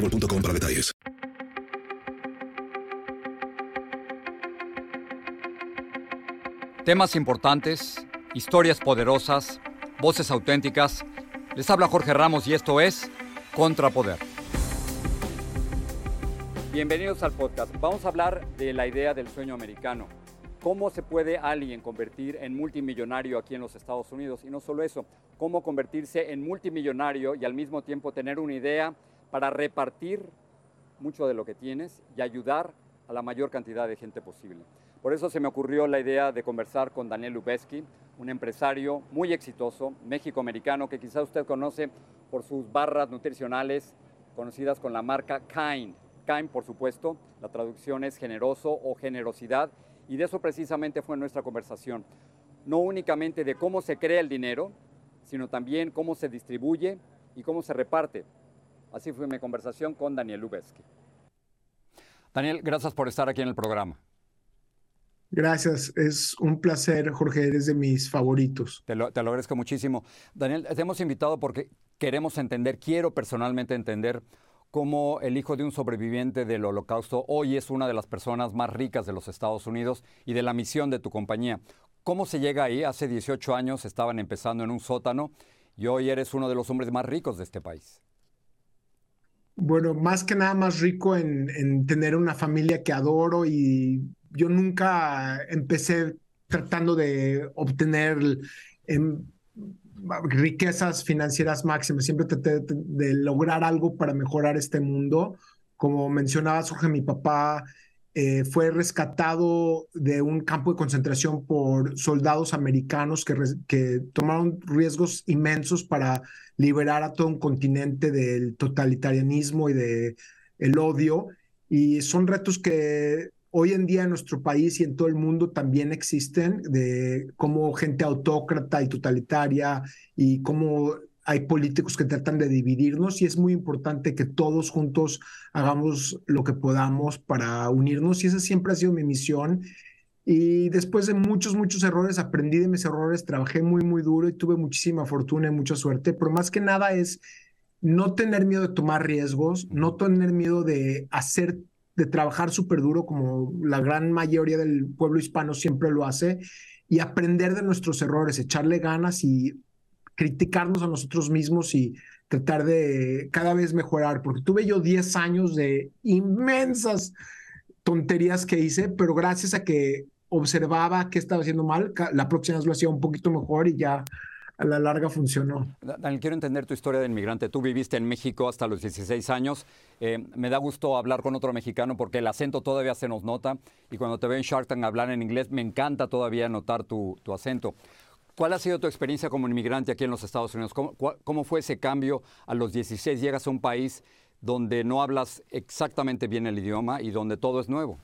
para detalles. Temas importantes, historias poderosas, voces auténticas. Les habla Jorge Ramos y esto es Contrapoder. Bienvenidos al podcast. Vamos a hablar de la idea del sueño americano. ¿Cómo se puede alguien convertir en multimillonario aquí en los Estados Unidos? Y no solo eso, cómo convertirse en multimillonario y al mismo tiempo tener una idea para repartir mucho de lo que tienes y ayudar a la mayor cantidad de gente posible. Por eso se me ocurrió la idea de conversar con Daniel Lubeski, un empresario muy exitoso, méxico-americano, que quizá usted conoce por sus barras nutricionales conocidas con la marca Kind. Kind, por supuesto, la traducción es generoso o generosidad, y de eso precisamente fue nuestra conversación. No únicamente de cómo se crea el dinero, sino también cómo se distribuye y cómo se reparte. Así fue mi conversación con Daniel Lubeski. Daniel, gracias por estar aquí en el programa. Gracias, es un placer, Jorge, eres de mis favoritos. Te lo, te lo, agradezco muchísimo. Daniel, te hemos invitado porque queremos entender, quiero personalmente entender cómo el hijo de un sobreviviente del holocausto hoy es una de las personas más ricas de los Estados Unidos y de la misión de tu compañía. ¿Cómo se llega ahí? Hace 18 años estaban empezando en un sótano y hoy eres uno de los hombres más ricos de este país. Bueno, más que nada más rico en, en, tener una familia que adoro y yo nunca empecé tratando de obtener em, riquezas financieras máximas, siempre traté de, lograr algo para mejorar este mundo. Como mencionaba Jorge, mi papá eh, fue rescatado de un campo de concentración por soldados americanos que, tomaron riesgos inmensos para liberar a todo un continente del totalitarianismo y del el odio. Y son retos que hoy en día en nuestro país y en todo el mundo también existen, de cómo gente autócrata y totalitaria y cómo hay políticos que tratan de dividirnos y es muy importante que todos juntos hagamos lo que podamos para unirnos y esa siempre ha sido mi misión. Y después de muchos, muchos errores, aprendí de mis errores, trabajé muy, muy duro y tuve muchísima fortuna y mucha suerte, pero más que nada es no tener miedo de tomar riesgos, no tener miedo de hacer, de trabajar súper duro como la gran mayoría del pueblo hispano siempre lo hace y aprender de nuestros errores, echarle ganas y criticarnos a nosotros mismos y tratar de cada vez mejorar, porque tuve yo 10 años de inmensas tonterías que hice, pero gracias a que observaba qué estaba haciendo mal, la próxima vez lo hacía un poquito mejor y ya a la larga funcionó. Daniel, quiero entender tu historia de inmigrante. Tú viviste en México hasta los 16 años. Eh, me da gusto hablar con otro mexicano porque el acento todavía se nos nota y cuando te veo en Shark Tank hablar en inglés me encanta todavía notar tu, tu acento. ¿Cuál ha sido tu experiencia como inmigrante aquí en los Estados Unidos? ¿Cómo, ¿Cómo, fue ese cambio a los 16? Llegas a un país donde no hablas exactamente bien el idioma y donde todo es nuevo.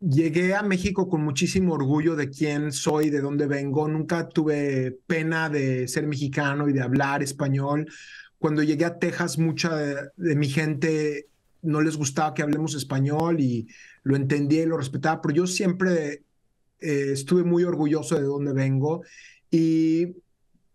Llegué a México con muchísimo orgullo de quién soy, de dónde vengo. Nunca tuve pena de ser mexicano y de hablar español. Cuando llegué a Texas, mucha de, de mi gente no les gustaba que hablemos español y lo entendía y lo respetaba, pero yo siempre eh, estuve muy orgulloso de dónde vengo y,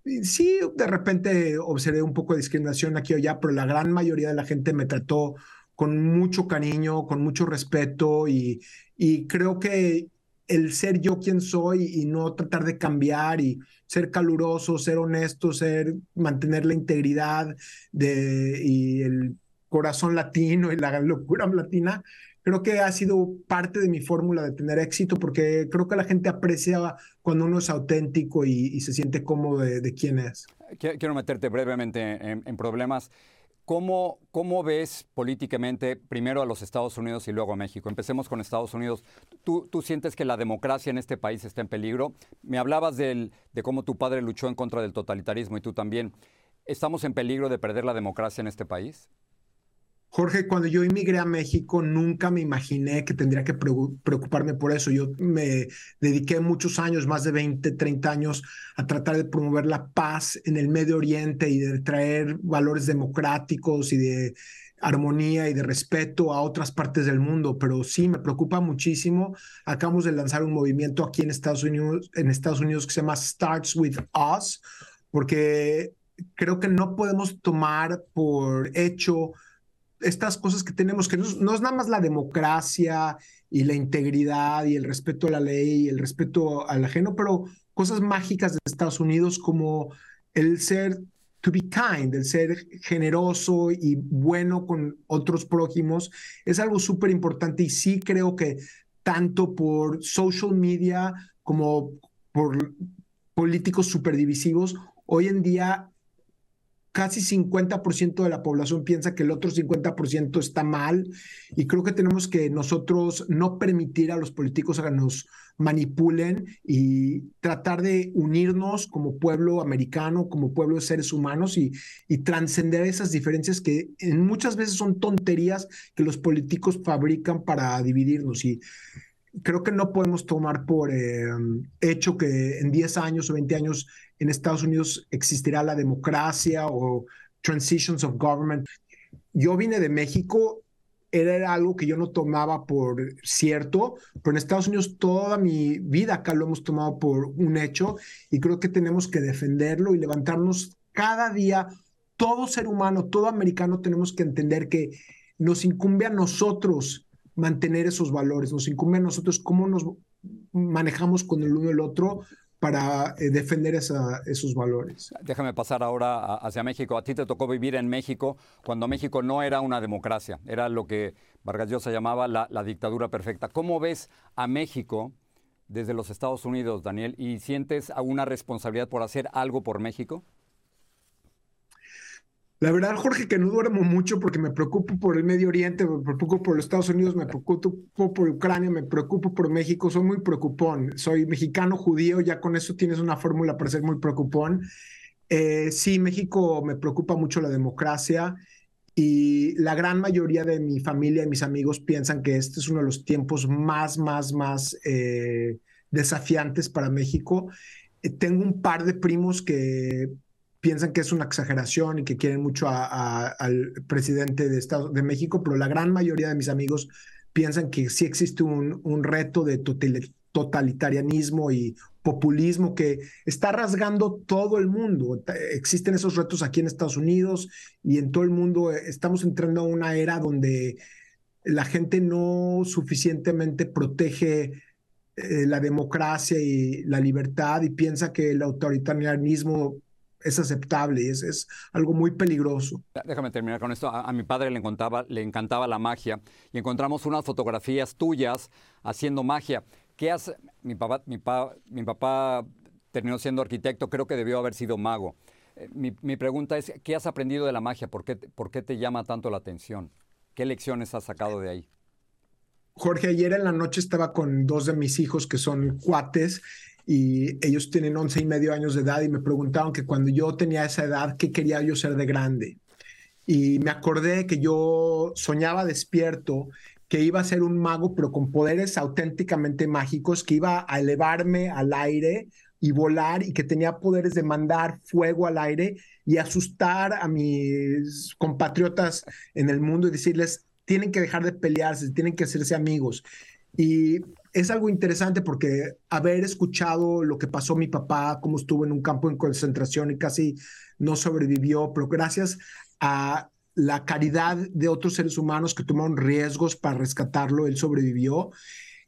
y, sí, de repente observé un poco de discriminación aquí o allá, pero la gran mayoría de la gente me trató con mucho cariño, con mucho respeto y, y creo que el ser yo quien soy y no tratar de cambiar y ser caluroso, ser honesto, ser mantener la integridad de, y el corazón latino y la locura latina, creo que ha sido parte de mi fórmula de tener éxito porque creo que la gente aprecia cuando uno es auténtico y, y se siente cómodo de, de, quién es. Quiero meterte brevemente en, en problemas. ¿Cómo, ¿Cómo, ves políticamente primero a los Estados Unidos y luego a México? Empecemos con Estados Unidos. ¿Tú, ¿Tú, sientes que la democracia en este país está en peligro? Me hablabas del, de cómo tu padre luchó en contra del totalitarismo y tú también. ¿Estamos en peligro de perder la democracia en este país? Jorge, cuando yo emigré a México, nunca me imaginé que tendría que preocuparme por eso. Yo me dediqué muchos años, más de 20, 30 años, a tratar de promover la paz en el Medio Oriente y de traer valores democráticos y de armonía y de respeto a otras partes del mundo, pero sí me preocupa muchísimo. Acabamos de lanzar un movimiento aquí en Estados Unidos, en Estados Unidos que se llama Starts with Us, porque creo que no podemos tomar por hecho estas cosas que tenemos, que no, es nada más la democracia y la integridad y el respeto a la ley y el respeto al ajeno, pero cosas mágicas de Estados Unidos como el ser to be kind, el ser generoso y bueno con otros prójimos, es algo súper importante y sí creo que tanto por social media como por políticos súper divisivos, hoy en día casi 50% de la población piensa que el otro 50% está mal y creo que tenemos que nosotros no permitir a los políticos que nos manipulen y tratar de unirnos como pueblo americano, como pueblo de seres humanos y, y trascender esas diferencias que muchas veces son tonterías que los políticos fabrican para dividirnos. Y creo que no podemos tomar por eh, hecho que en 10 años o 20 años en Estados Unidos existirá la democracia o transitions of government. Yo vine de México, era algo que yo no tomaba por cierto, pero en Estados Unidos toda mi vida acá lo hemos tomado por un hecho y creo que tenemos que defenderlo y levantarnos cada día. Todo ser humano, todo americano tenemos que entender que nos incumbe a nosotros mantener esos valores, nos incumbe a nosotros cómo nos manejamos con el uno y el otro para eh, defender esos valores. Déjame pasar ahora hacia México. A ti te tocó vivir en México cuando México no era una democracia, era lo que Vargas Llosa llamaba la, la dictadura perfecta. ¿Cómo ves a México desde los Estados Unidos, Daniel? ¿Y sientes alguna responsabilidad por hacer algo por México? La verdad, Jorge, que no duermo mucho porque me preocupo por el Medio Oriente, me preocupo por los Estados Unidos, me preocupo por Ucrania, me preocupo por México, soy muy preocupón. Soy mexicano judío, ya con eso tienes una fórmula para ser muy preocupón. Eh, sí, México me preocupa mucho la democracia y la gran mayoría de mi familia y mis amigos piensan que este es uno de los tiempos más, más, más eh, desafiantes para México. Eh, tengo un par de primos que piensan que es una exageración y que quieren mucho al presidente de, Estados, de México, pero la gran mayoría de mis amigos piensan que sí existe un, un reto de totalitarianismo y populismo que está rasgando todo el mundo. Existen esos retos aquí en Estados Unidos y en todo el mundo. Estamos entrando a una era donde la gente no suficientemente protege eh, la democracia y la libertad y piensa que el autoritarianismo es aceptable y es, es, algo muy peligroso. Déjame terminar con esto. A, mi padre le encantaba, le encantaba la magia y encontramos unas fotografías tuyas haciendo magia. ¿Qué hace? Mi papá, mi, mi papá terminó siendo arquitecto, creo que debió haber sido mago. Eh, mi, mi, pregunta es, ¿qué has aprendido de la magia? ¿Por qué, ¿Por qué te llama tanto la atención? ¿Qué lecciones has sacado de ahí? Jorge, ayer en la noche estaba con dos de mis hijos que son cuates y ellos tienen 11 y medio años de edad y me preguntaron que cuando yo tenía esa edad, ¿qué quería yo ser de grande? Y me acordé que yo soñaba despierto que iba a ser un mago, pero con poderes auténticamente mágicos, que iba a elevarme al aire y volar y que tenía poderes de mandar fuego al aire y asustar a mis compatriotas en el mundo y decirles, tienen que dejar de pelearse, tienen que hacerse amigos. Y es algo interesante porque haber escuchado lo que pasó mi papá, cómo estuvo en un campo en concentración y casi no sobrevivió, pero gracias a la caridad de otros seres humanos que tomaron riesgos para rescatarlo, él sobrevivió.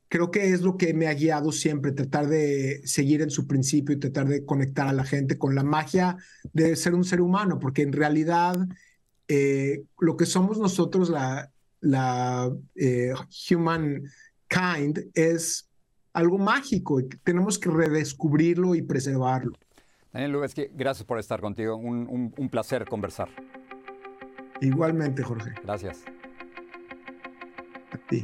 Creo que es lo que me ha guiado siempre, tratar de seguir en su principio y tratar de conectar a la gente con la magia de ser un ser humano, porque en realidad eh, lo que somos nosotros, la, la eh, human kind es algo mágico y tenemos que redescubrirlo y preservarlo. Daniel Lubeski, gracias por estar contigo. Un, un placer conversar. Igualmente, Jorge. Gracias. A ti.